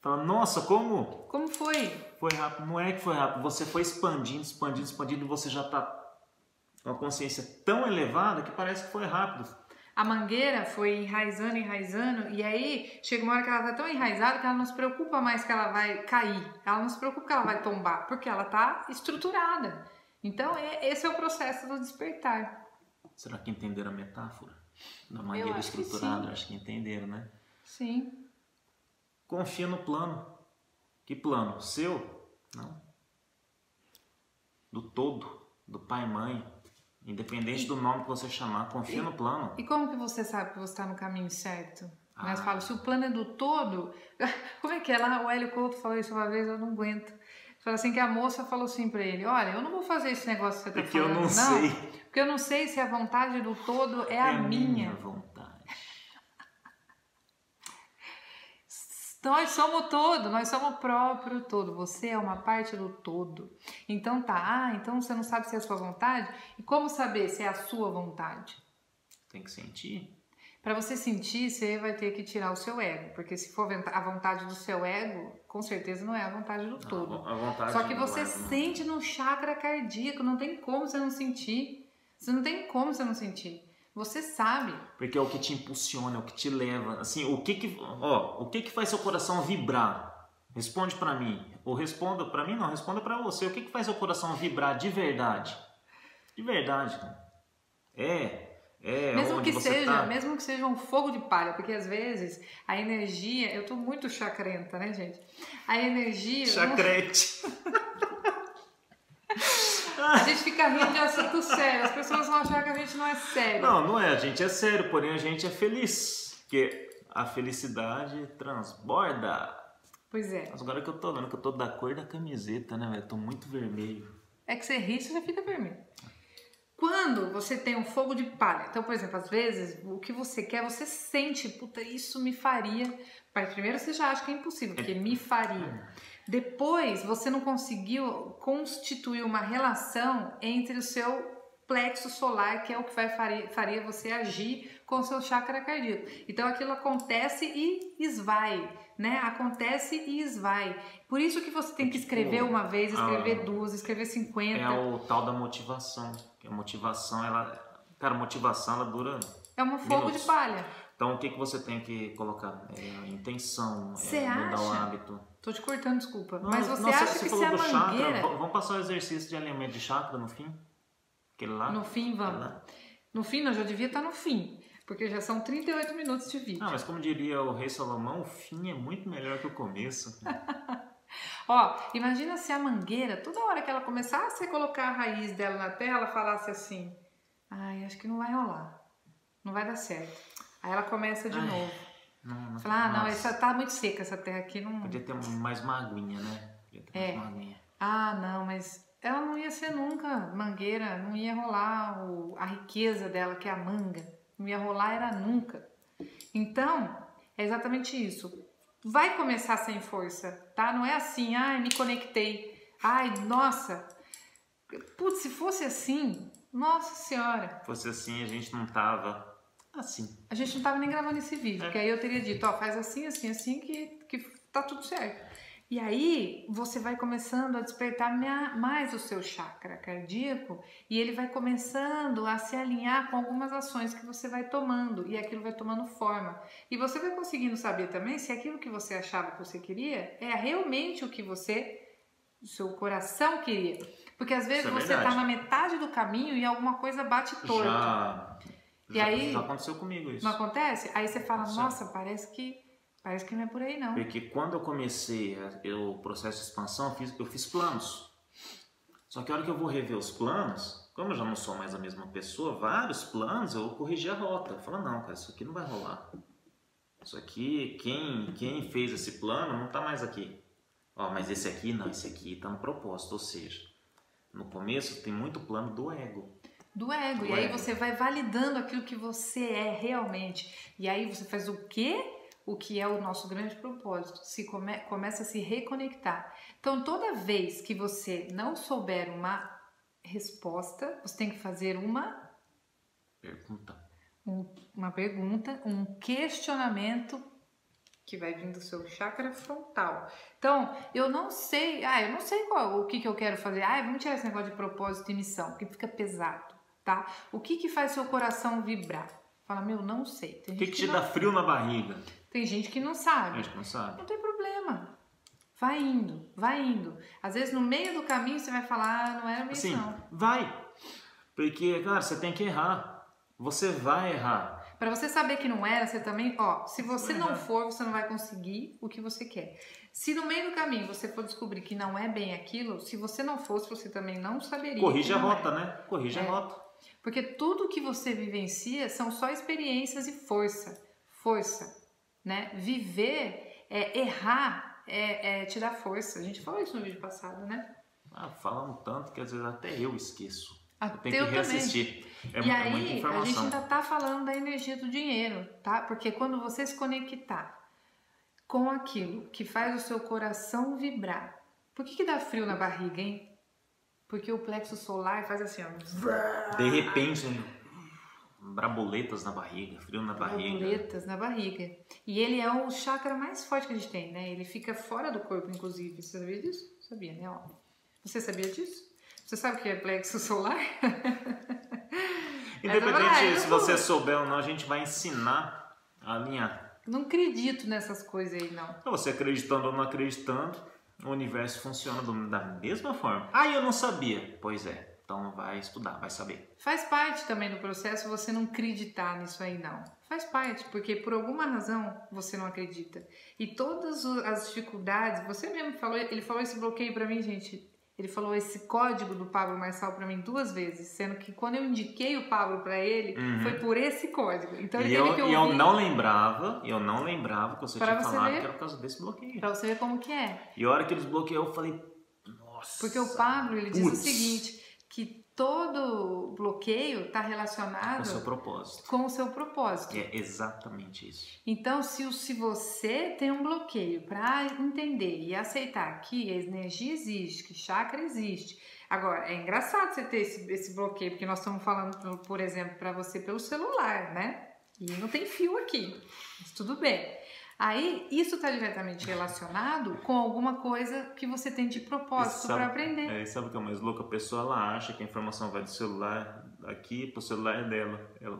fala, nossa, como Como foi? foi rápido? Não é que foi rápido, você foi expandindo, expandindo, expandindo e você já tá com a consciência tão elevada que parece que foi rápido. A mangueira foi enraizando, enraizando, e aí chega uma hora que ela tá tão enraizada que ela não se preocupa mais que ela vai cair. Ela não se preocupa que ela vai tombar, porque ela tá estruturada. Então, é- esse é o processo do despertar. Será que entenderam a metáfora? Da mangueira acho estruturada, acho que entenderam, né? Sim. Confia no plano. Que plano? Seu? Não. Do todo, do pai e mãe. Independente do nome que você chamar, confia no plano. E como que você sabe que você está no caminho certo? Ah. Mas fala, se o plano é do todo, como é que é lá? O Hélio Couto falou isso uma vez, eu não aguento. Fala assim que a moça falou assim pra ele, olha, eu não vou fazer esse negócio que você tá Porque eu falando, não sei. Porque eu não sei se a vontade do todo é, a minha. vontade. Nós somos o todo, nós somos o próprio todo. Você é uma parte do todo. Então tá, ah, então você não sabe se é a sua vontade? E como saber se é a sua vontade? Tem que sentir. Para você sentir, você vai ter que tirar o seu ego, porque se for a vontade do seu ego, com certeza não é a vontade do todo. A vontade Só que você ego, né? sente no chakra cardíaco, não tem como você não sentir. Você não tem como você não sentir. Você sabe. Porque é o que te impulsiona, é o que te leva. Assim, o que que, ó, o que que faz seu coração vibrar? Responde pra mim. Ou responda pra mim não, responda pra você. O que que faz seu coração vibrar de verdade? De verdade. É, é Mesmo que seja, tá. mesmo que seja um fogo de palha, porque às vezes a energia, eu tô muito chacrenta, né, gente? A energia, Chacrete. a gente fica rindo de assunto sério, as pessoas vão achar que a gente não é sério. Não, não é. A gente é sério, porém a gente é feliz. Porque a felicidade transborda. Pois é. Mas agora que eu tô vendo que eu tô da cor da camiseta, né, velho? Tô muito vermelho. É que você ri, você já fica vermelho. Quando você tem um fogo de palha, então, por exemplo, às vezes o que você quer, você sente, puta, isso me faria. Mas primeiro você já acha que é impossível, porque me faria. Depois você não conseguiu constituir uma relação entre o seu plexo solar, que é o que vai faria, faria você agir com o seu chakra cardíaco. Então aquilo acontece e esvai, né? Acontece e esvai. Por isso que você tem que escrever Tipo, uma vez, escrever ah, duas, escrever 50. É o tal da motivação. Que a motivação, ela. Cara, motivação ela dura. É um fogo Minutos. de palha. Então o que, que você tem que colocar? É a intenção, Você é mudar o acha? hábito. Tô te cortando, desculpa. Não, Mas você não, acha que se falou a do chakra, mangueira. v- vamos passar o exercício de alinhamento de chakra no fim? Aquele lá? No fim, vamos. lá? No fim, não, já devia estar no fim. Porque já são 38 minutos de vídeo. Ah, mas como diria o rei Salomão, o fim é muito melhor que o começo. Ó, imagina se a mangueira, toda hora que ela começasse a colocar a raiz dela na terra, ela falasse assim: Ai, acho que não vai rolar. Não vai dar certo. Aí ela começa de Ai, novo. Não, não, Fala, ah, não, nossa, essa tá muito seca, essa terra aqui não. Podia ter mais uma aguinha, né? Podia ter É. mais uma aguinha. Ah, não, mas ela não ia ser nunca mangueira, não ia rolar o- a riqueza dela, que é a manga. Não ia rolar, era nunca. Então, é exatamente isso. Vai começar sem força, tá? Não é assim, ai, me conectei. Ai, nossa. Putz, se fosse assim, nossa senhora. Se fosse assim, a gente não tava assim. A gente não tava nem gravando esse vídeo, É. porque aí eu teria dito, ó, faz assim, assim, assim, que, que tá tudo certo. E aí você vai começando a despertar mais o seu chakra cardíaco e ele vai começando a se alinhar com algumas ações que você vai tomando e aquilo vai tomando forma. E você vai conseguindo saber também se aquilo que você achava que você queria é realmente o que você, o seu coração queria. Porque às vezes é você tá verdade. na metade do caminho e alguma coisa bate torto. Já, E já, aí- já aconteceu comigo isso. Não acontece? Aí você fala, nossa, parece que parece que não é por aí não. Porque quando eu comecei eu- o processo de expansão, eu fiz, eu fiz planos. Só que a hora que eu vou rever os planos, como eu já não sou mais a mesma pessoa, vários planos, eu corrigi a rota. Eu falo, não, cara, isso aqui não vai rolar. Isso aqui, quem, quem fez esse plano não tá mais aqui. Ó, mas esse aqui, não, esse aqui tá no propósito. Ou seja, no começo tem muito plano do ego. Do ego. Do e aí ego. você vai validando aquilo que você é realmente. E aí você faz o quê? O que é o nosso grande propósito. Se come- começa a se reconectar. Então, toda vez que você não souber uma resposta, você tem que fazer uma Pergunta. um- uma pergunta, um questionamento que vai vir do seu chakra frontal. Então, eu não sei, ah, eu não sei qual, o que, que eu quero fazer. Ah, vamos tirar esse negócio de propósito e missão, porque fica pesado, tá? O que que faz seu coração vibrar? Fala, meu, não sei. Tem O que, que te não, dá frio na barriga? Tem gente que não A sabe. gente não sabe. Não tem problema. Vai indo, vai indo. Às vezes no meio do caminho você vai falar, ah, não era Assim, missão. vai. Porque, cara, você tem que errar. Você vai errar. Para você saber que não era, você também, ó, se você não for, você não vai conseguir o que você quer. Se no meio do caminho você for descobrir que não é bem aquilo, se você não fosse, você também não saberia. Corrige que a não é. rota, né? Corrige a É. rota. Porque tudo que você vivencia são só experiências e força. Força, né? Viver, é, errar, é, é te dar força. A gente falou isso no vídeo passado, né? Ah, falando tanto que às vezes até eu esqueço. Eu Até tenho eu que também. reassistir. É, e é aí, a gente ainda tá falando da energia do dinheiro, tá? Porque quando você se conectar com aquilo que faz o seu coração vibrar, por que, que dá frio na barriga, hein? Porque o plexo solar faz assim, ó. De repente, braboletas na barriga, frio na barriga. borboletas na barriga. E ele é o chakra mais forte que a gente tem, né? Ele fica fora do corpo, inclusive. Você sabia disso? Sabia, né? Ó. Você sabia disso? Você sabe o que é plexo solar? Independente vai, se você souber ou não, a gente vai ensinar a alinhar. Não acredito nessas coisas aí, não. Então, você acreditando ou não acreditando, o universo funciona da mesma forma. Ah, eu não sabia. Pois é. Então vai estudar, vai saber. Faz parte também do processo você não acreditar nisso aí, não. Faz parte, porque por alguma razão você não acredita. E todas as dificuldades, você mesmo falou, ele falou esse bloqueio pra mim, gente. Ele falou esse código do Pablo Marçal pra mim duas vezes, sendo que quando eu indiquei o Pablo pra ele, Uhum. foi por esse código. Então ele e teve eu, que e eu ouvir não lembrava, eu não lembrava que você Pra tinha você falado ver. que era por causa desse bloqueio. pra você ver como que é. E a hora que eles bloquearam, eu falei, nossa. Porque o Pablo, ele diz o Putz. seguinte, que todo bloqueio está Com relacionado o seu propósito. com o seu propósito. É exatamente isso. Então, se, se você tem um bloqueio para entender e aceitar que a energia existe, que chakra existe. Agora, é engraçado você ter esse, esse bloqueio, porque nós estamos falando, por- por exemplo, para você pelo celular, né? E não tem fio aqui. Mas tudo bem. Aí, isso está diretamente relacionado com alguma coisa que você tem de propósito para aprender. É, e sabe o que é mais louco? A pessoa ela acha que a informação vai do celular aqui pro celular dela. Ela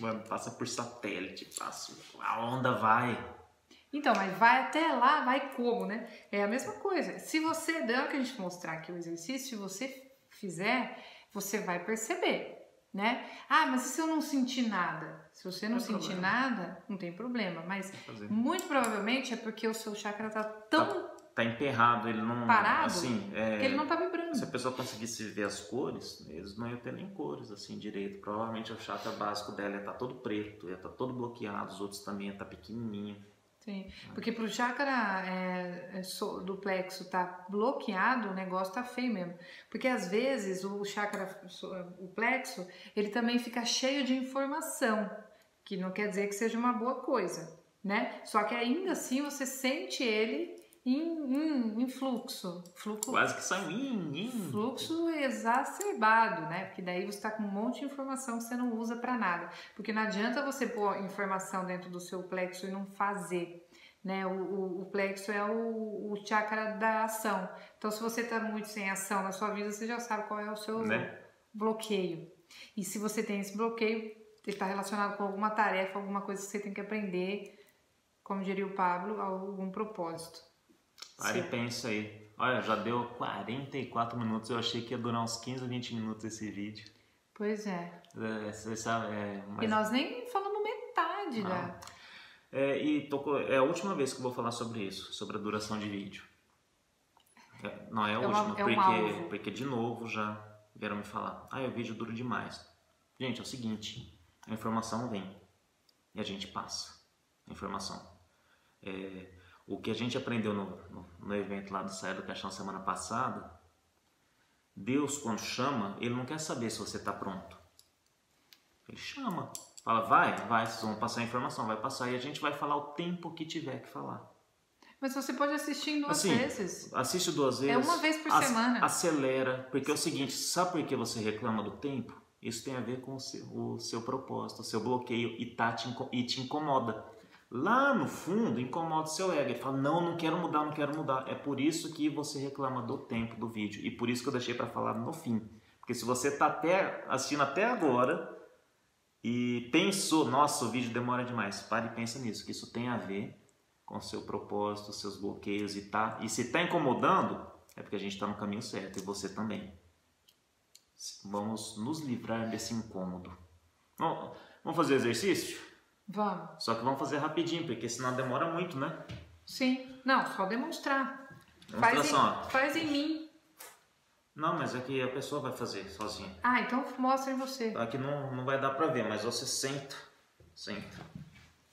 mano, passa por satélite, passa. A onda vai. Então, mas vai até lá, vai como, né? É a mesma coisa. Se você, da hora que a gente mostrar aqui o exercício, se você fizer, você vai perceber, né? Ah, mas e se eu não sentir nada? Se você não Não sentir problema. nada, não tem problema. Mas muito provavelmente é porque o seu chakra tá tão Tá emperrado, ele não. Parado? Assim, é, que ele não tá vibrando. Se a pessoa conseguisse ver as cores, eles não iam ter nem cores assim direito. Provavelmente o chakra básico dela ia estar todo preto, ia estar todo bloqueado, os outros também ia estar pequenininho. Sim, porque pro chakra é, é, do plexo tá bloqueado, o negócio tá feio mesmo. Porque às vezes o chakra, o plexo, ele também fica cheio de informação, que não quer dizer que seja uma boa coisa, né? Só que ainda assim você sente ele em, em, em fluxo, fluxo, Quase que in, in. fluxo exacerbado, né? Porque daí você está com um monte de informação que você não usa para nada. Porque não adianta você pôr informação dentro do seu plexo e não fazer. Né? O, o, o plexo é o, o chakra da ação. Então, se você está muito sem ação na sua vida, você já sabe qual é o seu Né? bloqueio. E se você tem esse bloqueio, ele está relacionado com alguma tarefa, alguma coisa que você tem que aprender, como diria o Pablo, algum propósito. Para e pensa aí. Olha, já deu 44 minutos. Eu achei que ia durar uns 15 ou 20 minutos esse vídeo. Pois é. É, você sabe, é, E mas, nós nem falamos metade da. é, e tocou, é a última vez que eu vou falar sobre isso, sobre a duração de vídeo. É, não é a É última, é porque, porque de novo já vieram me falar. Ah, o vídeo dura demais. Gente, é o seguinte: a informação vem e a gente passa a informação. É, o que a gente aprendeu no, no, no evento lá do Saia do Caixão semana passada, Deus, quando chama, ele não quer saber se você está pronto. Ele chama. Fala, vai, vai, vocês vão passar a informação, vai passar e a gente vai falar o tempo que tiver que falar. Mas você pode assistir em duas Assim, vezes. Assiste duas vezes. É uma vez por semana. Acelera, porque é o seguinte, sabe por que você reclama do tempo? Isso tem a ver com o seu, o seu propósito, o seu bloqueio e, tá te, e te incomoda. Lá no fundo, incomoda o seu ego. Ele fala, não, não quero mudar, não quero mudar. É por isso que você reclama do tempo do vídeo. E por isso que eu deixei para falar no fim. Porque se você está até, assistindo até agora e pensou, nossa, o vídeo demora demais, pare e pensa nisso, que isso tem a ver com seu propósito, seus bloqueios e tá. E se tá incomodando, é porque a gente está no caminho certo e você também. Vamos nos livrar desse incômodo. Vamos fazer exercício? Vamos. Só que vamos fazer rapidinho, porque senão demora muito, né? Sim. Não, só demonstrar. Faz Demonstração. em, faz em mim. Não, mas é que a pessoa vai fazer sozinha. Ah, então mostra em você. Aqui não, não vai dar pra ver, mas você senta. Senta.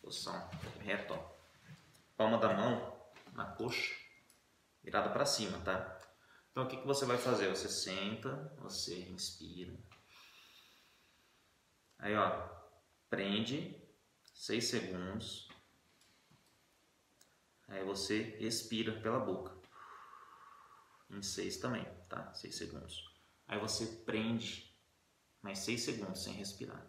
Posição reta, ó. Palma da mão na coxa, virada pra cima, tá? Então o que, que você vai fazer? Você senta, você inspira. Aí, ó, prende 6 segundos. Aí você expira pela boca. Em 6 também, tá? 6 segundos. Aí você prende mais 6 segundos sem respirar.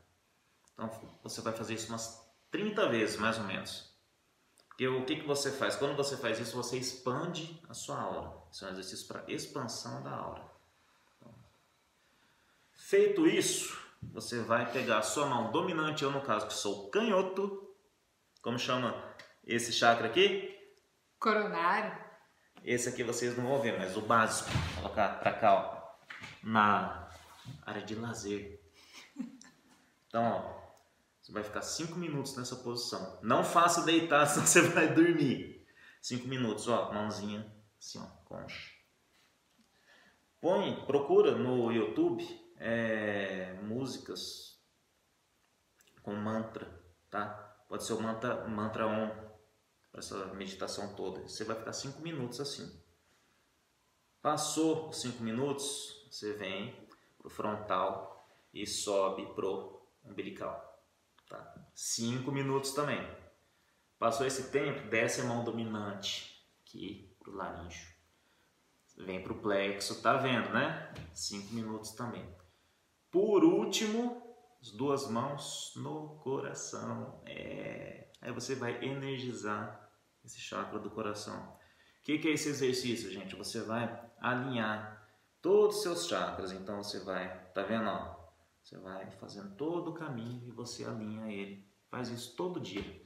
Então você vai fazer isso umas 30 vezes, mais ou menos. Porque o que, que você faz? Quando você faz isso, você expande a sua aura. Isso é um exercício para expansão da aura. Então, feito isso, você vai pegar a sua mão dominante, eu no caso que sou canhoto. Como chama esse chakra aqui? Coronário. Esse aqui vocês não vão ver, mas o básico. Vou colocar pra cá, ó. Na área de lazer. Então, ó. Você vai ficar 5 minutos nessa posição. Não faça deitar, senão você vai dormir. 5 minutos, ó. Mãozinha assim, ó. Concha. Põe, procura no YouTube é, músicas com mantra, tá? Pode ser o mantra, mantra Om para essa meditação toda. Você vai ficar 5 minutos assim. Passou os 5 minutos, você vem pro frontal e sobe pro umbilical. Tá? 5 minutos também. Passou esse tempo, desce a mão dominante aqui pro laríngeo. Vem pro plexo, tá vendo, né? 5 minutos também. Por último, as duas mãos no coração. É. Aí você vai energizar esse chakra do coração. O que, que é esse exercício, gente? Você vai alinhar todos os seus chakras. Então você vai, tá vendo? Ó? Você vai fazendo todo o caminho e você alinha ele. Faz isso todo dia.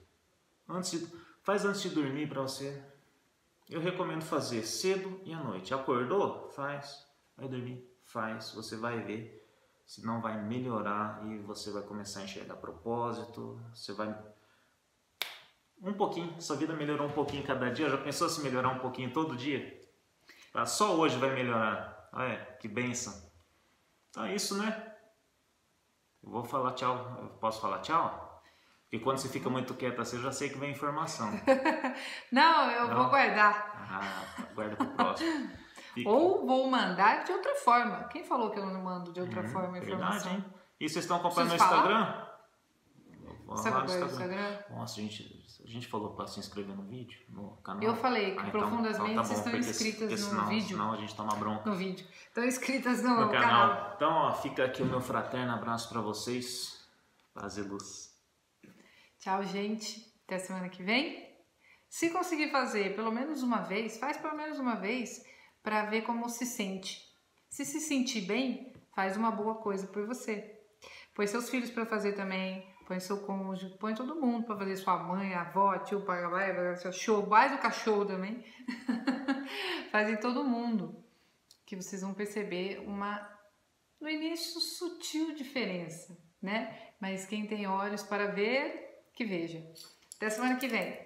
Antes de, faz antes de dormir para você. Eu recomendo fazer cedo e à noite. Acordou? Faz. Vai dormir? Faz. Você vai ver se não vai melhorar e você vai começar a enxergar propósito. Você vai um pouquinho, sua vida melhorou um pouquinho cada dia. Já pensou se melhorar um pouquinho todo dia? Tá? Só hoje vai melhorar. Olha, que benção. Então é isso, né? Eu vou falar tchau. Eu posso falar tchau? Porque quando você fica muito quieto assim, eu já sei que vem informação. Não, eu Não? vou guardar. Ah, guarda pro próximo. Fica. Ou vou mandar de outra forma. Quem falou que eu não mando de outra Hum, forma a verdade, informação? hein? E vocês estão acompanhando no? Instagram? No acompanha o Instagram? Nossa, a gente, a gente falou para se inscrever no vídeo, no canal. Eu falei que Ah, profundamente então tá bom, estão porque se- inscritas porque no senão, vídeo. Senão a gente toma bronca No vídeo. Estão inscritas no, no canal. canal. Então, ó, fica aqui o meu fraterno abraço para vocês. Paz e luz. Tchau, gente. Até semana que vem. Se conseguir fazer pelo menos uma vez, faz pelo menos uma vez para ver como se sente. Se se sentir bem, faz uma boa coisa por você. Põe seus filhos para fazer também, põe seu cônjuge, põe todo mundo para fazer, sua mãe, avó, tio, pai, seu show, mais o cachorro também. faz em todo mundo, que vocês vão perceber uma, no início, sutil diferença, né? Mas quem tem olhos para ver, que veja. Até semana que vem.